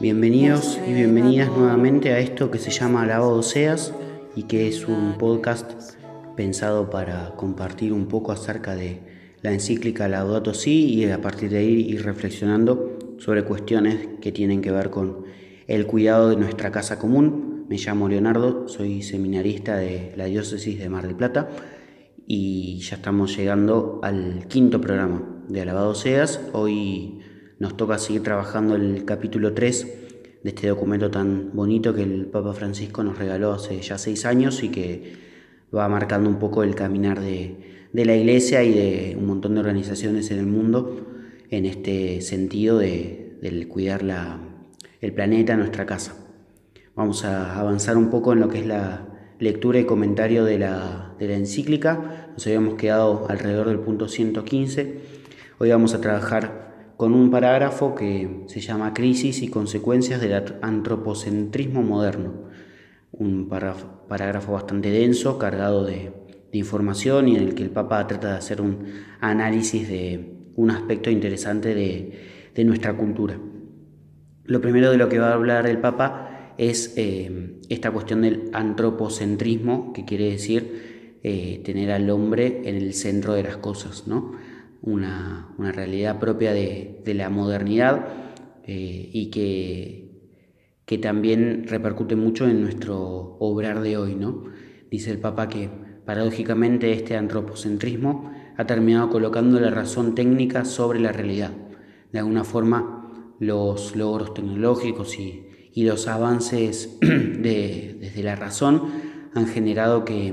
Bienvenidos y bienvenidas nuevamente a esto que se llama Lavado Oseas y que es un podcast pensado para compartir un poco acerca de la encíclica Laudato Si y a partir de ahí ir reflexionando sobre cuestiones que tienen que ver con el cuidado de nuestra casa común. Me llamo Leonardo, soy seminarista de la diócesis de Mar del Plata y ya estamos llegando al quinto programa de Alabado Seas. Hoy nos toca seguir trabajando el capítulo 3 de este documento tan bonito que el Papa Francisco nos regaló hace ya seis años y que va marcando un poco el caminar de, la Iglesia y de un montón de organizaciones en el mundo en este sentido de, cuidar la, el planeta, nuestra casa. Vamos a avanzar un poco en lo que es la lectura y comentario de la, de la encíclica. Nos habíamos quedado alrededor del punto 115. Hoy vamos a trabajar con un parágrafo que se llama Crisis y consecuencias del antropocentrismo moderno. Un parágrafo bastante denso, cargado de, información y en el que el Papa trata de hacer un análisis de un aspecto interesante de, nuestra cultura. Lo primero de lo que va a hablar el Papa es eh, esta cuestión del antropocentrismo, que quiere decir eh, tener al hombre en el centro de las cosas, ¿no? Una, realidad propia de, la modernidad eh, y que, que, también repercute mucho en nuestro obrar de hoy. ¿no? Dice el Papa que paradójicamente este antropocentrismo ha terminado colocando la razón técnica sobre la realidad. De alguna forma los logros tecnológicos y, los avances desde la razón han generado que,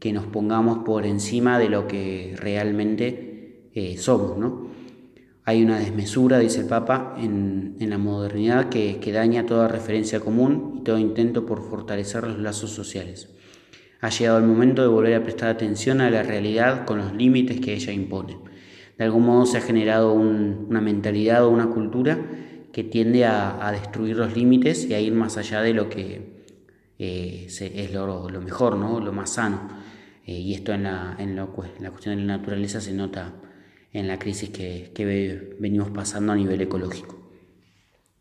que nos pongamos por encima de lo que realmente eh, somos. ¿no? Hay una desmesura, dice el Papa, en, la modernidad que, daña toda referencia común y todo intento por fortalecer los lazos sociales. Ha llegado el momento de volver a prestar atención a la realidad con los límites que ella impone. De algún modo se ha generado una mentalidad o una cultura que tiende a, destruir los límites y a ir más allá de lo que eh, es lo, mejor, ¿no? lo más sano. Eh, y esto en la, en, la cuestión de la naturaleza se nota en la crisis que, venimos pasando a nivel ecológico.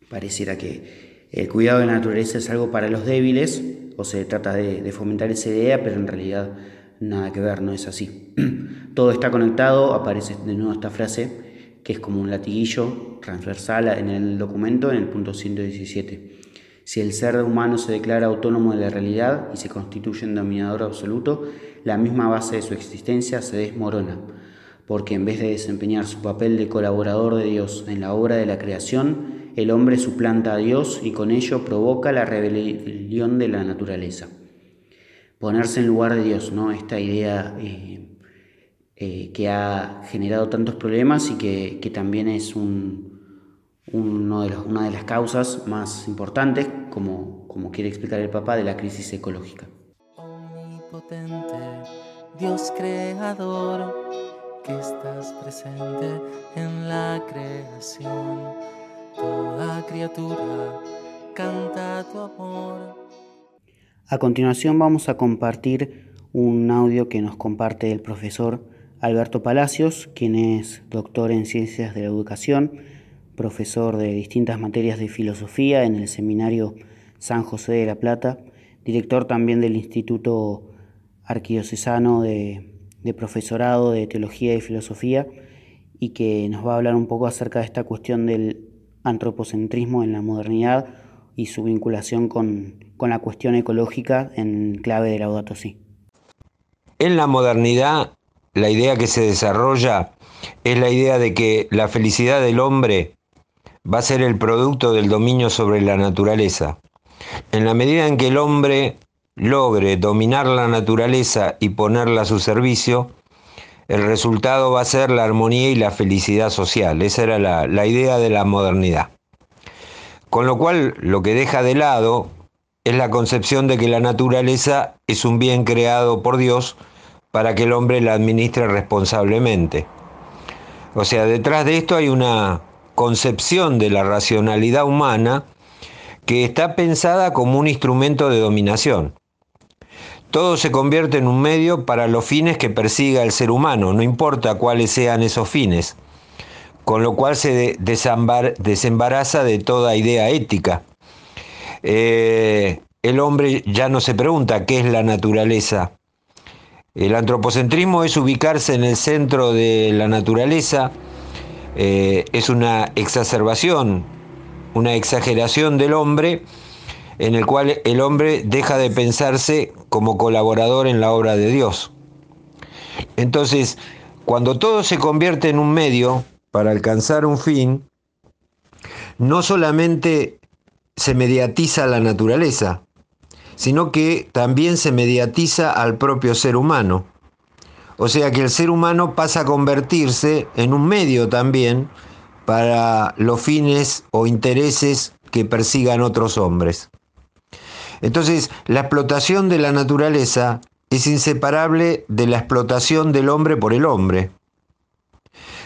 Pareciera que el cuidado de la naturaleza es algo para los débiles, o se trata de, fomentar esa idea, pero en realidad nada que ver, no es así. Todo está conectado, aparece de nuevo esta frase, que es como un latiguillo transversal en el documento, en el punto 117. Si el ser humano se declara autónomo de la realidad y se constituye en dominador absoluto, la misma base de su existencia se desmorona porque en vez de desempeñar su papel de colaborador de Dios en la obra de la creación, el hombre suplanta a Dios y con ello provoca la rebelión de la naturaleza. Ponerse en lugar de Dios, ¿no? Esta idea eh, eh, que ha generado tantos problemas y que, también es un, uno de una de las causas más importantes, como, como quiere explicar el Papa, de la crisis ecológica. Omnipotente, Dios creador que estás presente en la creación. Toda criatura canta tu amor. A continuación vamos a compartir un audio que nos comparte el profesor Alberto Palacios, quien es doctor en Ciencias de la Educación, profesor de distintas materias de filosofía en el Seminario San José de la Plata, director también del Instituto Arquidiocesano de de profesorado de teología y filosofía y que nos va a hablar un poco acerca de esta cuestión del antropocentrismo en la modernidad y su vinculación con, la cuestión ecológica en clave de Laudato Si. En la modernidad, la idea que se desarrolla es la idea de que la felicidad del hombre va a ser el producto del dominio sobre la naturaleza. En la medida en que el hombre logre dominar la naturaleza y ponerla a su servicio, el resultado va a ser la armonía y la felicidad social. Esa era la, idea de la modernidad. Con lo cual, lo que deja de lado es la concepción de que la naturaleza es un bien creado por Dios para que el hombre la administre responsablemente. O sea, detrás de esto hay una concepción de la racionalidad humana que está pensada como un instrumento de dominación. Todo se convierte en un medio para los fines que persiga el ser humano, no importa cuáles sean esos fines. con lo cual se desembaraza de toda idea ética. Eh, el hombre ya no se pregunta qué es la naturaleza. El antropocentrismo es ubicarse en el centro de la naturaleza, eh, es una exacerbación, una exageración del hombre en el cual el hombre deja de pensarse como colaborador en la obra de Dios. Entonces, cuando todo se convierte en un medio para alcanzar un fin, no solamente se mediatiza la naturaleza, sino que también se mediatiza al propio ser humano. O sea que el ser humano pasa a convertirse en un medio también para los fines o intereses que persigan otros hombres. Entonces, la explotación de la naturaleza es inseparable de la explotación del hombre por el hombre.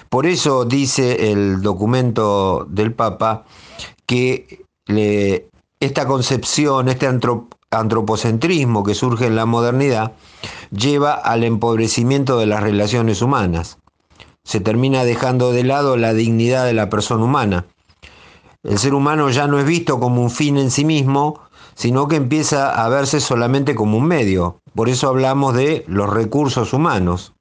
Por eso dice el documento del Papa que esta concepción, este antropocentrismo que surge en la modernidad, lleva al empobrecimiento de las relaciones humanas. Se termina dejando de lado la dignidad de la persona humana. El ser humano ya no es visto como un fin en sí mismo, sino que empieza a verse solamente como un medio. Por eso hablamos de los recursos humanos.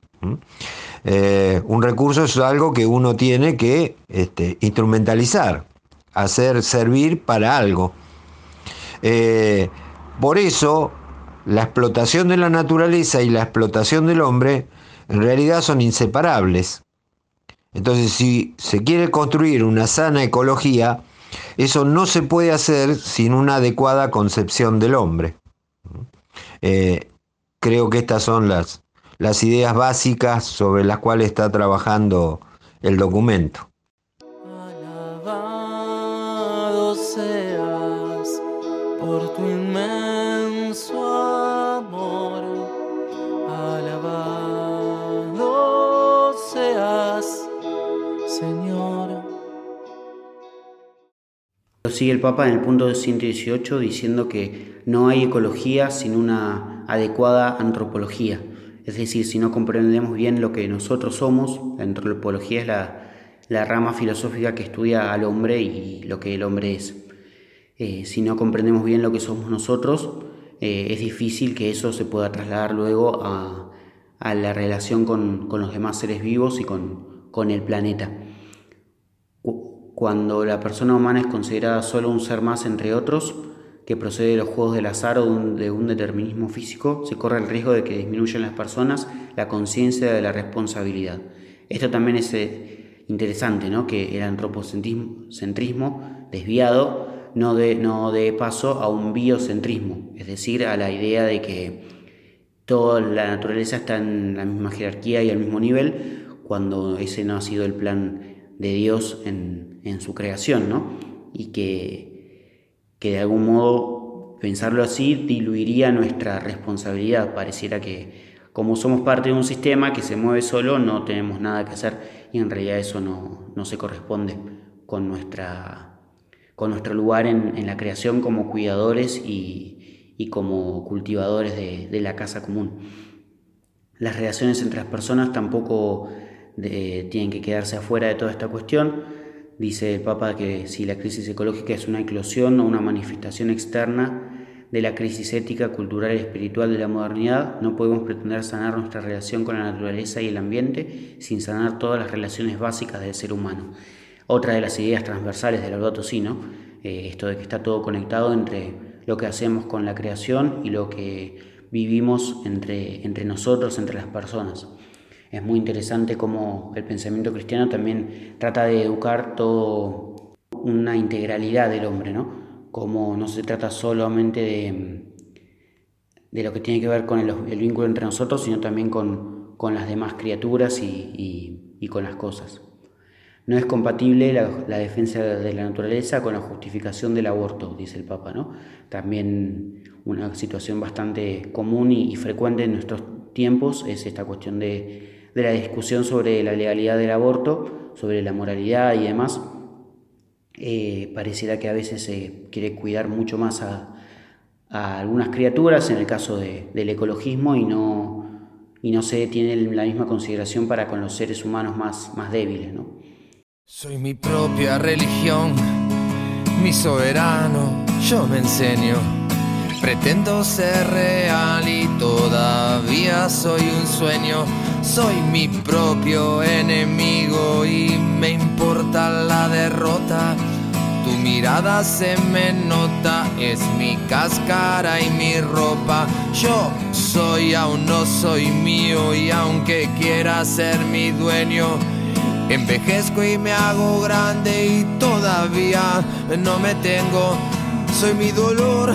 Eh, un recurso es algo que uno tiene que este, instrumentalizar, hacer servir para algo. Eh, por eso, la explotación de la naturaleza y la explotación del hombre en realidad son inseparables. Entonces, si se quiere construir una sana ecología, eso no se puede hacer sin una adecuada concepción del hombre. Eh, creo que estas son las, las ideas básicas sobre las cuales está trabajando el documento. Alabado seas por tu Sigue el Papa en el punto 118 diciendo que no hay ecología sin una adecuada antropología. Es decir, si no comprendemos bien lo que nosotros somos, la antropología es la, rama filosófica que estudia al hombre y lo que el hombre es. Eh, si no comprendemos bien lo que somos nosotros, eh, es difícil que eso se pueda trasladar luego a, la relación con, los demás seres vivos y con, con el planeta. Cuando la persona humana es considerada solo un ser más entre otros, que procede de los juegos del azar o de un determinismo físico, se corre el riesgo de que disminuyan las personas la conciencia de la responsabilidad. Esto también es eh, interesante, ¿no? que el antropocentrismo desviado no dé no de paso a un biocentrismo, es decir, a la idea de que toda la naturaleza está en la misma jerarquía y al mismo nivel, cuando ese no ha sido el plan de Dios en, en su creación, ¿no? y que que de algún modo pensarlo así diluiría nuestra responsabilidad. Pareciera que como somos parte de un sistema que se mueve solo, no tenemos nada que hacer y en realidad eso no, se corresponde con, nuestra, con nuestro lugar en, la creación como cuidadores y, como cultivadores de, la casa común. Las relaciones entre las personas tampoco tienen que quedarse afuera de toda esta cuestión. Dice el Papa que si la crisis ecológica es una eclosión o una manifestación externa de la crisis ética, cultural y espiritual de la modernidad, no podemos pretender sanar nuestra relación con la naturaleza y el ambiente sin sanar todas las relaciones básicas del ser humano. Otra de las ideas transversales del Laudato Si, eh, esto de que está todo conectado entre lo que hacemos con la creación y lo que vivimos entre, entre nosotros, entre las personas es muy interesante cómo el pensamiento cristiano también trata de educar todo una integralidad del hombre, ¿no? Como no se trata solamente de, de lo que tiene que ver con el, vínculo entre nosotros, sino también con, las demás criaturas y, con las cosas. No es compatible la, defensa de la naturaleza con la justificación del aborto, dice el Papa, ¿no? También una situación bastante común y frecuente en nuestros tiempos es esta cuestión de de la discusión sobre la legalidad del aborto, sobre la moralidad y demás, eh, pareciera que a veces se quiere cuidar mucho más a, algunas criaturas, en el caso del ecologismo, y no, y no se tiene la misma consideración para con los seres humanos más, más débiles. Soy mi propia religión, mi soberano, yo me enseño. Pretendo ser real y todavía soy un sueño. Soy mi propio enemigo y me importa la derrota. Tu mirada se me nota, es mi cáscara y mi ropa. Yo soy, aún no soy mío y aunque quiera ser mi dueño, envejezco y me hago grande y todavía no me tengo. Soy mi dolor,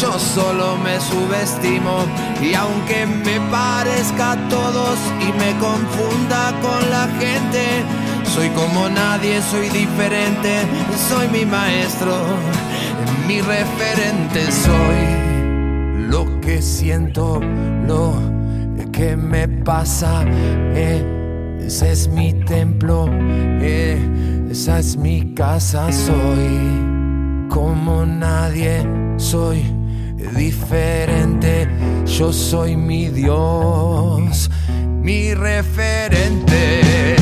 yo solo me subestimo. Y aunque me parezca a todos y me confunda con la gente, soy como nadie, soy diferente, soy mi maestro, mi referente, soy lo que siento, lo que me pasa. Ese es mi templo, esa es mi casa, soy como nadie, soy diferente, yo soy mi Dios, mi referente.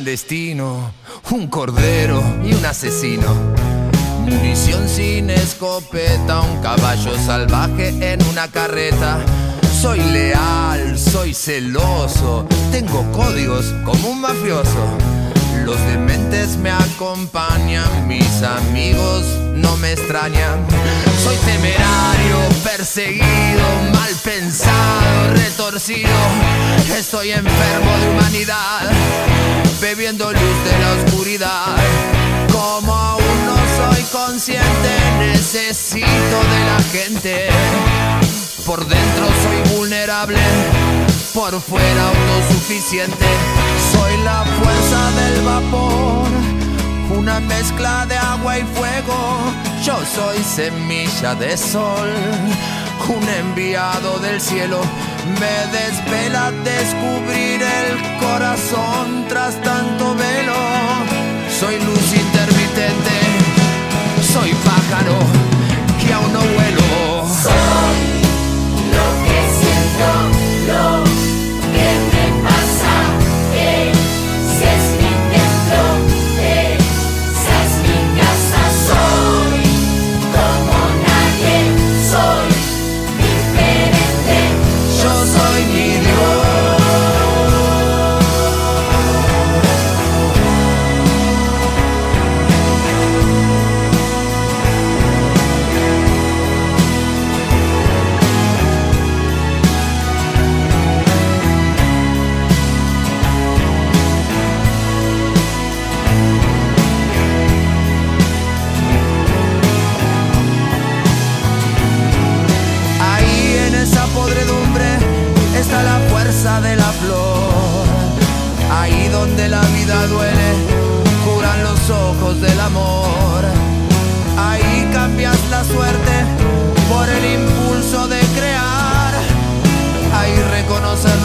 Clandestino, un cordero y un asesino. Munición sin escopeta, un caballo salvaje en una carreta. Soy leal, soy celoso, tengo códigos como un mafioso. Los dementes me acompañan, mis amigos no me extrañan. Soy temerario, perseguido, mal pensado, retorcido. Estoy enfermo de humanidad, bebiendo luz de la oscuridad. Como aún no soy consciente, necesito de la gente. Por dentro soy vulnerable, por fuera autosuficiente. Soy la fuerza del vapor, una mezcla de agua y fuego. Yo soy semilla de sol, un enviado del cielo. Me desvela descubrir el corazón tras tanto velo. Soy luz intermitente, soy pájaro que aún no vuelo.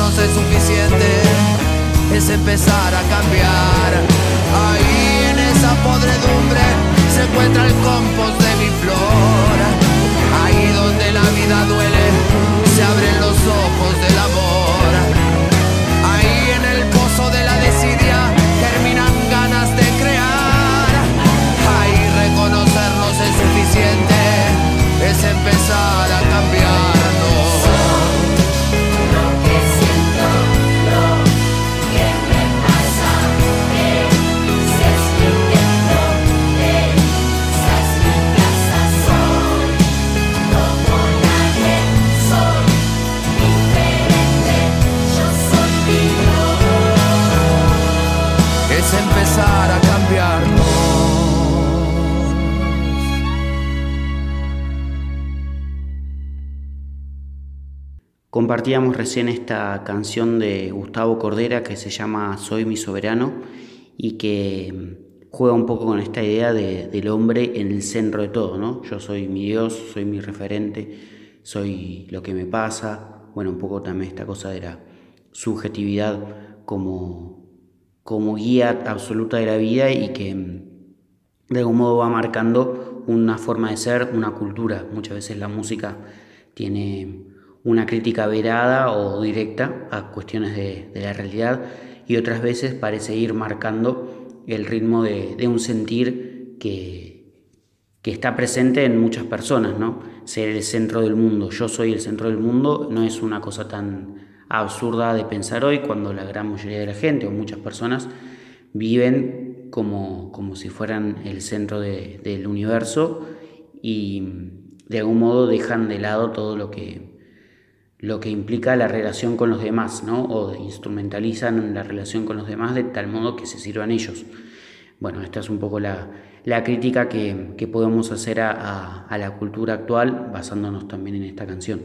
Reconocernos es suficiente, es empezar a cambiar. Ahí en esa podredumbre se encuentra el compost Compartíamos recién esta canción de Gustavo Cordera que se llama Soy mi soberano y que juega un poco con esta idea de, del hombre en el centro de todo, ¿no? Yo soy mi Dios, soy mi referente, soy lo que me pasa, bueno, un poco también esta cosa de la subjetividad como, como guía absoluta de la vida y que de algún modo va marcando una forma de ser, una cultura. Muchas veces la música tiene una crítica verada o directa a cuestiones de, la realidad y otras veces parece ir marcando el ritmo de, un sentir que, que, está presente en muchas personas, ¿no? Ser el centro del mundo, yo soy el centro del mundo, no es una cosa tan absurda de pensar hoy cuando la gran mayoría de la gente o muchas personas viven como, como si fueran el centro de, del universo y de algún modo dejan de lado todo lo que lo que implica la relación con los demás, ¿no? O instrumentalizan la relación con los demás de tal modo que se sirvan ellos. Bueno, esta es un poco la, la crítica que, que, podemos hacer a, a, la cultura actual basándonos también en esta canción.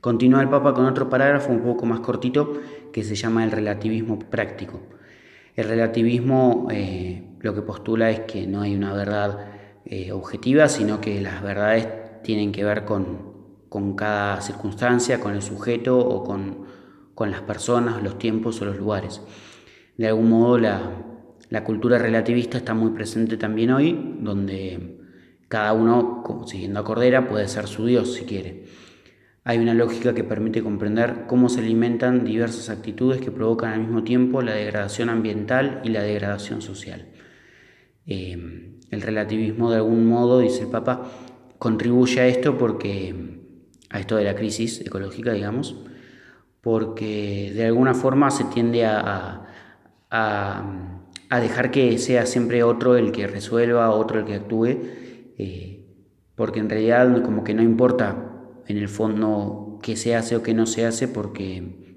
Continúa el Papa con otro parágrafo un poco más cortito que se llama el relativismo práctico. El relativismo eh, lo que postula es que no hay una verdad eh, objetiva, sino que las verdades tienen que ver con, con cada circunstancia, con el sujeto o con, con, las personas, los tiempos o los lugares. De algún modo la, la, cultura relativista está muy presente también hoy, donde cada uno, siguiendo a Cordera, puede ser su Dios si quiere. Hay una lógica que permite comprender cómo se alimentan diversas actitudes que provocan al mismo tiempo la degradación ambiental y la degradación social. Eh, el relativismo de algún modo, dice el Papa, contribuye a esto porque a esto de la crisis ecológica, digamos, porque de alguna forma se tiende a, a, dejar que sea siempre otro el que resuelva, otro el que actúe, eh, porque en realidad como que no importa en el fondo qué se hace o qué no se hace, porque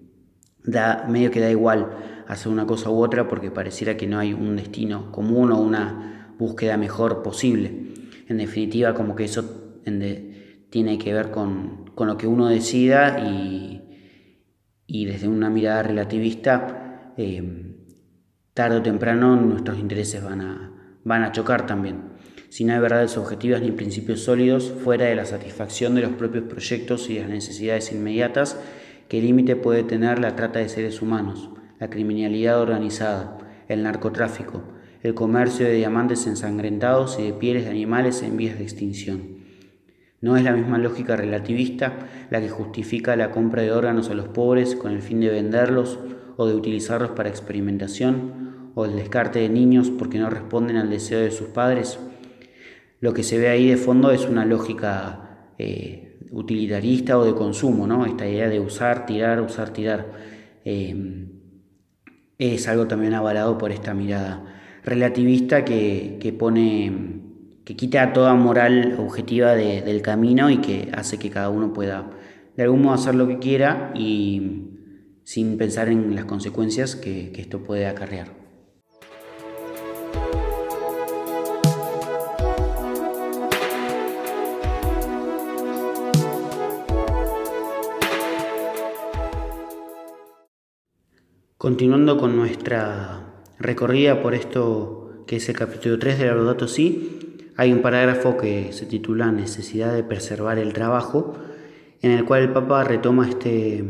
da medio que da igual hacer una cosa u otra, porque pareciera que no hay un destino común o una búsqueda mejor posible. En definitiva, como que eso tiene que ver con, con lo que uno decida y, y, desde una mirada relativista, eh, tarde o temprano nuestros intereses van a, van a chocar también. Si no hay verdades objetivas ni principios sólidos fuera de la satisfacción de los propios proyectos y las necesidades inmediatas, ¿qué límite puede tener la trata de seres humanos, la criminalidad organizada, el narcotráfico, el comercio de diamantes ensangrentados y de pieles de animales en vías de extinción? No es la misma lógica relativista la que justifica la compra de órganos a los pobres con el fin de venderlos o de utilizarlos para experimentación, o el descarte de niños porque no responden al deseo de sus padres. Lo que se ve ahí de fondo es una lógica eh, utilitarista o de consumo, ¿no? Esta idea de usar, tirar, usar, tirar. Eh, es algo también avalado por esta mirada relativista que, que pone que quita toda moral objetiva de, del camino y que hace que cada uno pueda de algún modo hacer lo que quiera y sin pensar en las consecuencias que, que esto puede acarrear. Continuando con nuestra recorrida por esto que es el capítulo 3 de la Laudato Si, hay un parágrafo que se titula Necesidad de preservar el trabajo, en el cual el Papa retoma este,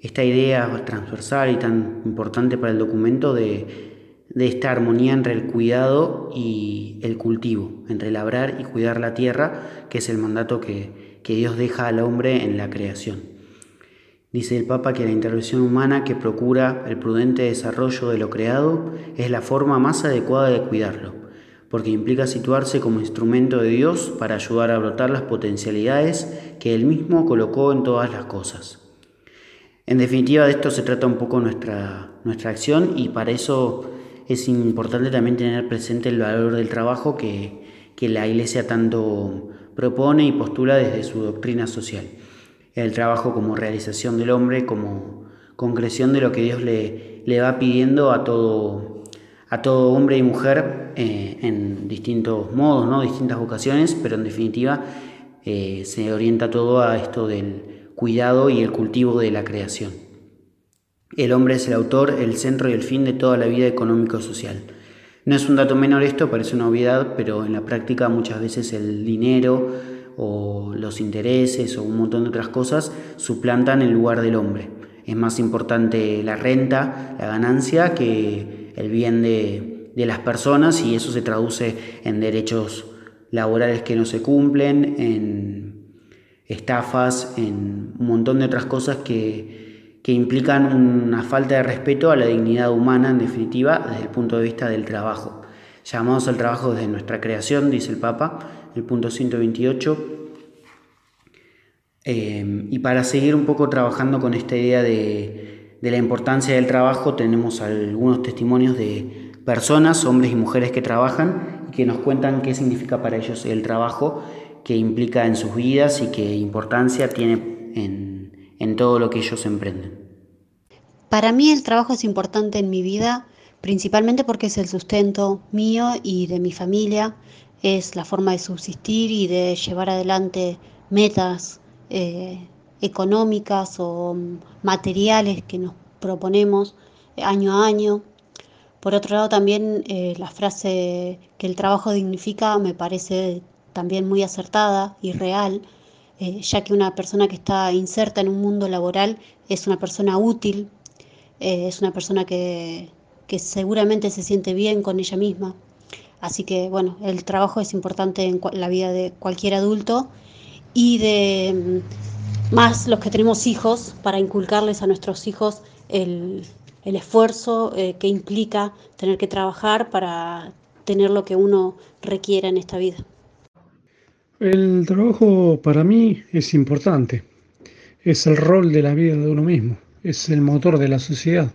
esta idea transversal y tan importante para el documento de, de esta armonía entre el cuidado y el cultivo, entre labrar y cuidar la tierra, que es el mandato que, que Dios deja al hombre en la creación. Dice el Papa que la intervención humana que procura el prudente desarrollo de lo creado es la forma más adecuada de cuidarlo porque implica situarse como instrumento de Dios para ayudar a brotar las potencialidades que Él mismo colocó en todas las cosas. En definitiva, de esto se trata un poco nuestra, nuestra acción y para eso es importante también tener presente el valor del trabajo que, que la Iglesia tanto propone y postula desde su doctrina social. El trabajo como realización del hombre, como concreción de lo que Dios le, le va pidiendo a todo a todo hombre y mujer eh, en distintos modos, ¿no? distintas vocaciones, pero en definitiva eh, se orienta todo a esto del cuidado y el cultivo de la creación. El hombre es el autor, el centro y el fin de toda la vida económico-social. No es un dato menor esto, parece una obviedad, pero en la práctica muchas veces el dinero o los intereses o un montón de otras cosas suplantan el lugar del hombre. Es más importante la renta, la ganancia, que el bien de, de las personas y eso se traduce en derechos laborales que no se cumplen, en estafas, en un montón de otras cosas que, que implican una falta de respeto a la dignidad humana, en definitiva, desde el punto de vista del trabajo. Llamados al trabajo desde nuestra creación, dice el Papa, el punto 128. Eh, y para seguir un poco trabajando con esta idea de, de la importancia del trabajo, tenemos algunos testimonios de personas, hombres y mujeres que trabajan y que nos cuentan qué significa para ellos el trabajo, qué implica en sus vidas y qué importancia tiene en, en todo lo que ellos emprenden. Para mí el trabajo es importante en mi vida, principalmente porque es el sustento mío y de mi familia, es la forma de subsistir y de llevar adelante metas eh, económicas o materiales que nos proponemos año a año. Por otro lado, también eh, la frase que el trabajo dignifica me parece también muy acertada y real eh, ya que una persona que está inserta en un mundo laboral es una persona útil, eh, es una persona que, que, seguramente se siente bien con ella misma. Así que bueno, el trabajo es importante en la vida de cualquier adulto y de más los que tenemos hijos para inculcarles a nuestros hijos el, el esfuerzo eh, que implica tener que trabajar para tener lo que uno requiera en esta vida. El trabajo para mí es importante, es el rol de la vida de uno mismo, es el motor de la sociedad.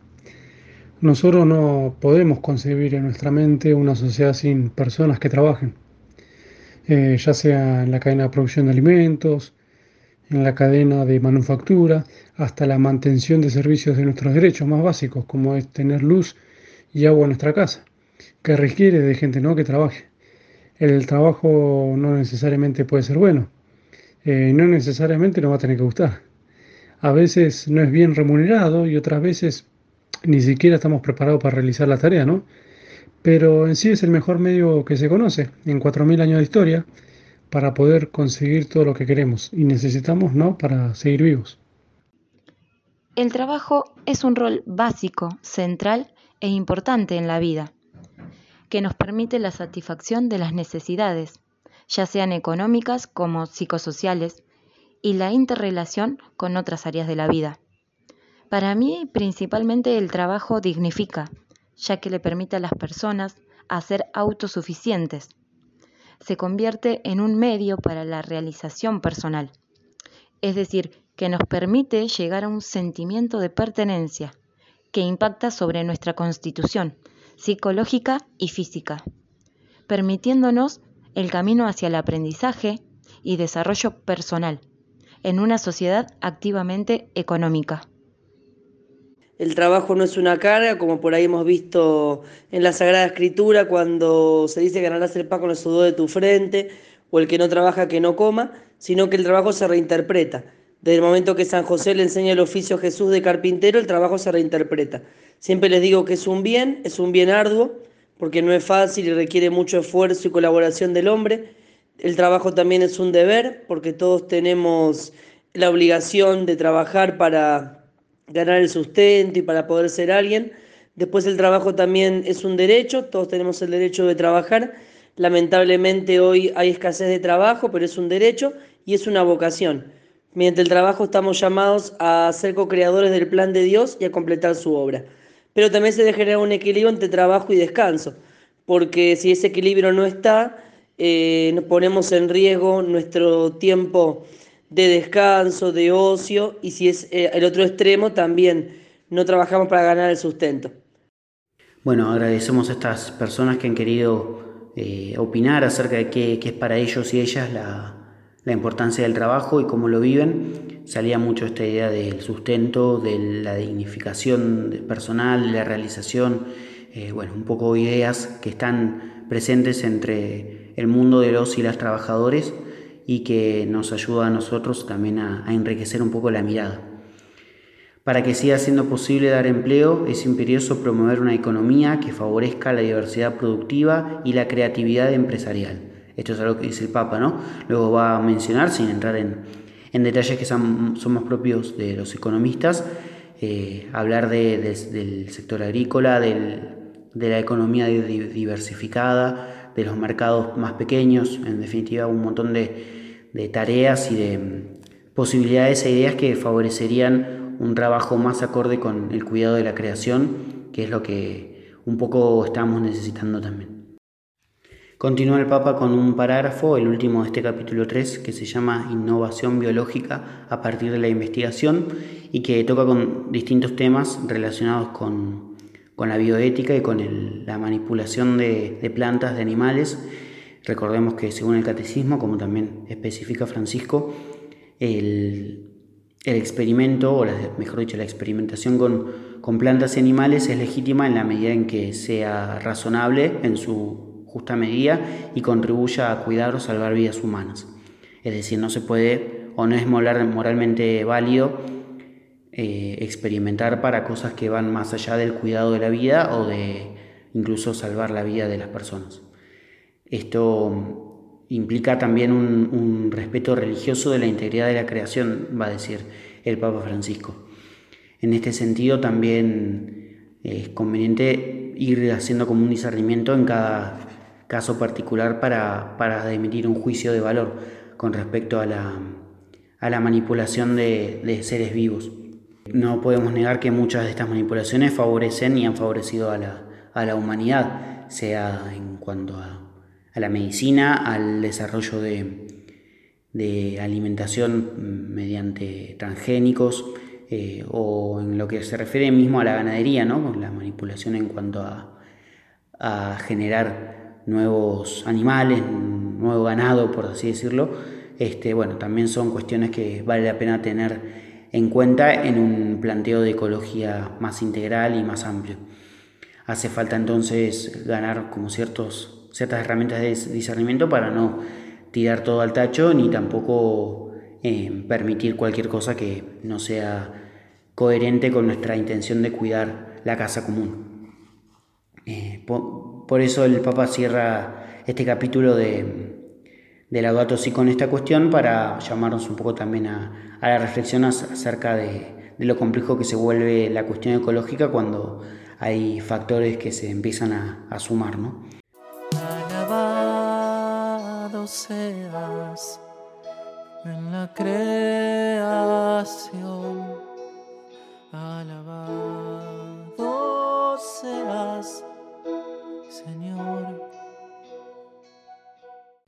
Nosotros no podemos concebir en nuestra mente una sociedad sin personas que trabajen, eh, ya sea en la cadena de producción de alimentos, en la cadena de manufactura, hasta la mantención de servicios de nuestros derechos más básicos, como es tener luz y agua en nuestra casa, que requiere de gente ¿no? que trabaje el trabajo no necesariamente puede ser bueno, eh, no necesariamente nos va a tener que gustar. A veces no es bien remunerado y otras veces ni siquiera estamos preparados para realizar la tarea, ¿no? Pero en sí es el mejor medio que se conoce en 4.000 años de historia para poder conseguir todo lo que queremos y necesitamos, ¿no? Para seguir vivos. El trabajo es un rol básico, central e importante en la vida que nos permite la satisfacción de las necesidades, ya sean económicas como psicosociales, y la interrelación con otras áreas de la vida. Para mí, principalmente el trabajo dignifica, ya que le permite a las personas a ser autosuficientes. Se convierte en un medio para la realización personal, es decir, que nos permite llegar a un sentimiento de pertenencia que impacta sobre nuestra constitución psicológica y física, permitiéndonos el camino hacia el aprendizaje y desarrollo personal en una sociedad activamente económica. El trabajo no es una carga, como por ahí hemos visto en la Sagrada Escritura, cuando se dice que ganarás el pan con el sudor de tu frente, o el que no trabaja que no coma, sino que el trabajo se reinterpreta. Desde el momento que San José le enseña el oficio a Jesús de carpintero, el trabajo se reinterpreta. Siempre les digo que es un bien, es un bien arduo, porque no es fácil y requiere mucho esfuerzo y colaboración del hombre. El trabajo también es un deber, porque todos tenemos la obligación de trabajar para ganar el sustento y para poder ser alguien. Después el trabajo también es un derecho, todos tenemos el derecho de trabajar. Lamentablemente hoy hay escasez de trabajo, pero es un derecho y es una vocación. Mediante el trabajo estamos llamados a ser co-creadores del plan de Dios y a completar su obra pero también se debe generar un equilibrio entre trabajo y descanso, porque si ese equilibrio no está, eh, ponemos en riesgo nuestro tiempo de descanso, de ocio, y si es eh, el otro extremo, también no trabajamos para ganar el sustento. Bueno, agradecemos a estas personas que han querido eh, opinar acerca de qué, es para ellos y ellas la, la importancia del trabajo y cómo lo viven, salía mucho esta idea del sustento, de la dignificación personal, de la realización eh, bueno, un poco ideas que están presentes entre el mundo de los y las trabajadores y que nos ayuda a nosotros también a, enriquecer un poco la mirada. Para que siga siendo posible dar empleo, es imperioso promover una economía que favorezca la diversidad productiva y la creatividad empresarial. Esto es algo que dice el Papa, ¿no? Luego va a mencionar, sin entrar en, en detalles que son, más propios de los economistas, eh, hablar de, del sector agrícola, del, de la economía diversificada, de los mercados más pequeños, en definitiva un montón de, tareas y de posibilidades e ideas que favorecerían un trabajo más acorde con el cuidado de la creación, que es lo que un poco estamos necesitando también. Continúa el Papa con un parágrafo, el último de este capítulo 3, que se llama Innovación biológica a partir de la investigación y que toca con distintos temas relacionados con, con la bioética y con la manipulación de, plantas, de animales. Recordemos que según el catecismo, como también especifica Francisco, el, el experimento, o la, mejor dicho, la experimentación con, con, plantas y animales es legítima en la medida en que sea razonable en su justa medida y contribuya a cuidar o salvar vidas humanas. Es decir, no se puede o no es moralmente válido eh, experimentar para cosas que van más allá del cuidado de la vida o de incluso salvar la vida de las personas. Esto implica también un, respeto religioso de la integridad de la creación, va a decir el Papa Francisco. En este sentido también es conveniente ir haciendo como un discernimiento en cada caso particular para, para emitir un juicio de valor con respecto a la, a la manipulación de seres vivos. No podemos negar que muchas de estas manipulaciones favorecen y han favorecido a la, a la humanidad, sea en cuanto a la medicina, al desarrollo de, de alimentación mediante transgénicos eh, o en lo que se refiere mismo a la ganadería, ¿no? la manipulación en cuanto a, a generar nuevos animales, nuevo ganado, por así decirlo, este, bueno, también son cuestiones que vale la pena tener en cuenta en un planteo de ecología más integral y más amplio. Hace falta entonces ganar como ciertas herramientas de discernimiento para no tirar todo al tacho ni tampoco eh, permitir cualquier cosa que no sea coherente con nuestra intención de cuidar la casa común. Eh, por, eso el Papa cierra este capítulo de, de Laudato Si con esta cuestión para llamarnos un poco también a, a la reflexión acerca de, de, lo complejo que se vuelve la cuestión ecológica cuando hay factores que se empiezan a, a sumar. ¿no? Alabado seas en la creación. Alabado seas, Señor.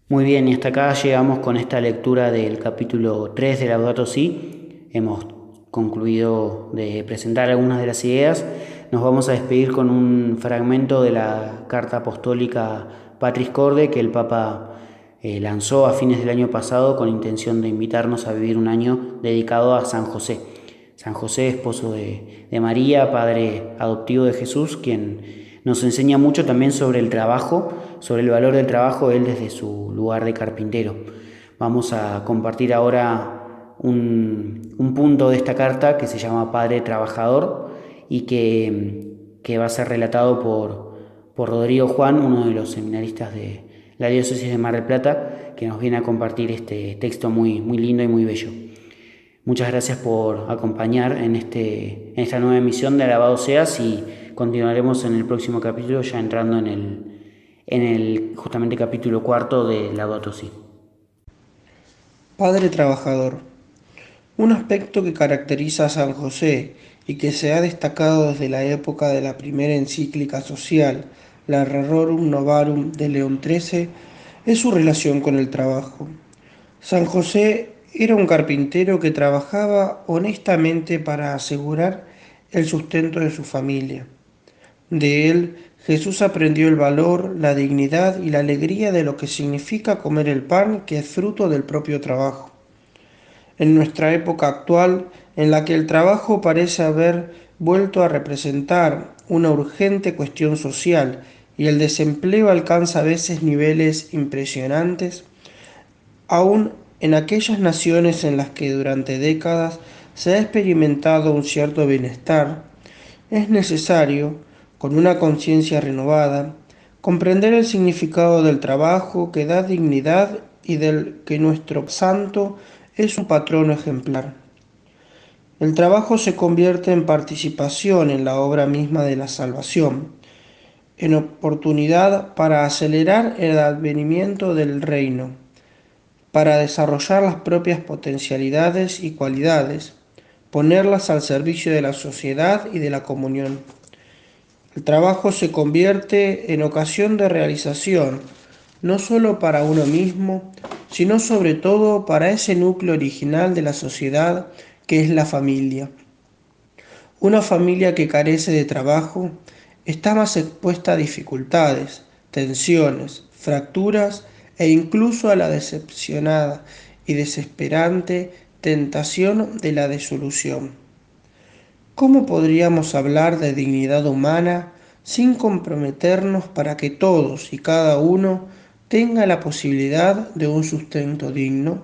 Muy bien, y hasta acá llegamos con esta lectura del capítulo 3 de Laudato Si. Hemos concluido de presentar algunas de las ideas. Nos vamos a despedir con un fragmento de la carta apostólica Patris Corde que el Papa eh, lanzó a fines del año pasado con intención de invitarnos a vivir un año dedicado a San José. San José, esposo de, de María, padre adoptivo de Jesús, quien nos enseña mucho también sobre el trabajo, sobre el valor del trabajo, él desde su lugar de carpintero. Vamos a compartir ahora un, un punto de esta carta que se llama Padre Trabajador y que, que va a ser relatado por, por Rodrigo Juan, uno de los seminaristas de la diócesis de Mar del Plata, que nos viene a compartir este texto muy, muy lindo y muy bello. Muchas gracias por acompañar en, este, en esta nueva emisión de Alabado Seas y continuaremos en el próximo capítulo ya entrando en el, en el justamente capítulo cuarto de Laudato Si. Padre trabajador. Un aspecto que caracteriza a San José y que se ha destacado desde la época de la primera encíclica social la Rerorum Novarum de León XIII, es su relación con el trabajo. San José era un carpintero que trabajaba honestamente para asegurar el sustento de su familia. De él Jesús aprendió el valor, la dignidad y la alegría de lo que significa comer el pan que es fruto del propio trabajo. En nuestra época actual, en la que el trabajo parece haber vuelto a representar una urgente cuestión social y el desempleo alcanza a veces niveles impresionantes, aún en aquellas naciones en las que durante décadas se ha experimentado un cierto bienestar, es necesario, con una conciencia renovada, comprender el significado del trabajo que da dignidad y del que nuestro santo es un patrono ejemplar. El trabajo se convierte en participación en la obra misma de la salvación, en oportunidad para acelerar el advenimiento del reino, para desarrollar las propias potencialidades y cualidades, ponerlas al servicio de la sociedad y de la comunión. El trabajo se convierte en ocasión de realización, no solo para uno mismo, sino sobre todo para ese núcleo original de la sociedad que es la familia. Una familia que carece de trabajo está más expuesta a dificultades, tensiones, fracturas e incluso a la decepcionada y desesperante tentación de la desolución. ¿Cómo podríamos hablar de dignidad humana sin comprometernos para que todos y cada uno tenga la posibilidad de un sustento digno?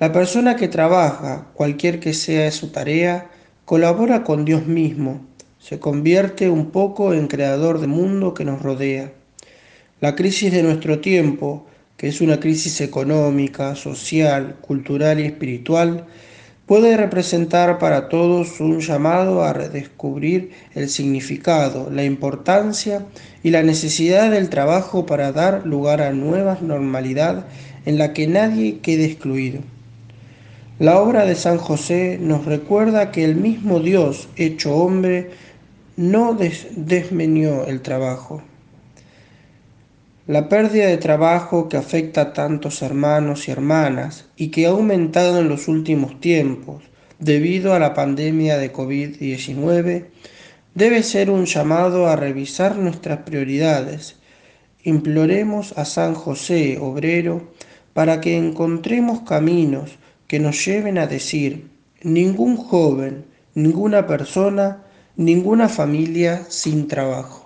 La persona que trabaja, cualquier que sea su tarea, colabora con Dios mismo se convierte un poco en creador del mundo que nos rodea. La crisis de nuestro tiempo, que es una crisis económica, social, cultural y espiritual, puede representar para todos un llamado a redescubrir el significado, la importancia y la necesidad del trabajo para dar lugar a nuevas normalidad en la que nadie quede excluido. La obra de San José nos recuerda que el mismo Dios hecho hombre no desmenió el trabajo. La pérdida de trabajo que afecta a tantos hermanos y hermanas y que ha aumentado en los últimos tiempos debido a la pandemia de COVID-19 debe ser un llamado a revisar nuestras prioridades. Imploremos a San José, obrero, para que encontremos caminos que nos lleven a decir, ningún joven, ninguna persona ninguna familia sin trabajo.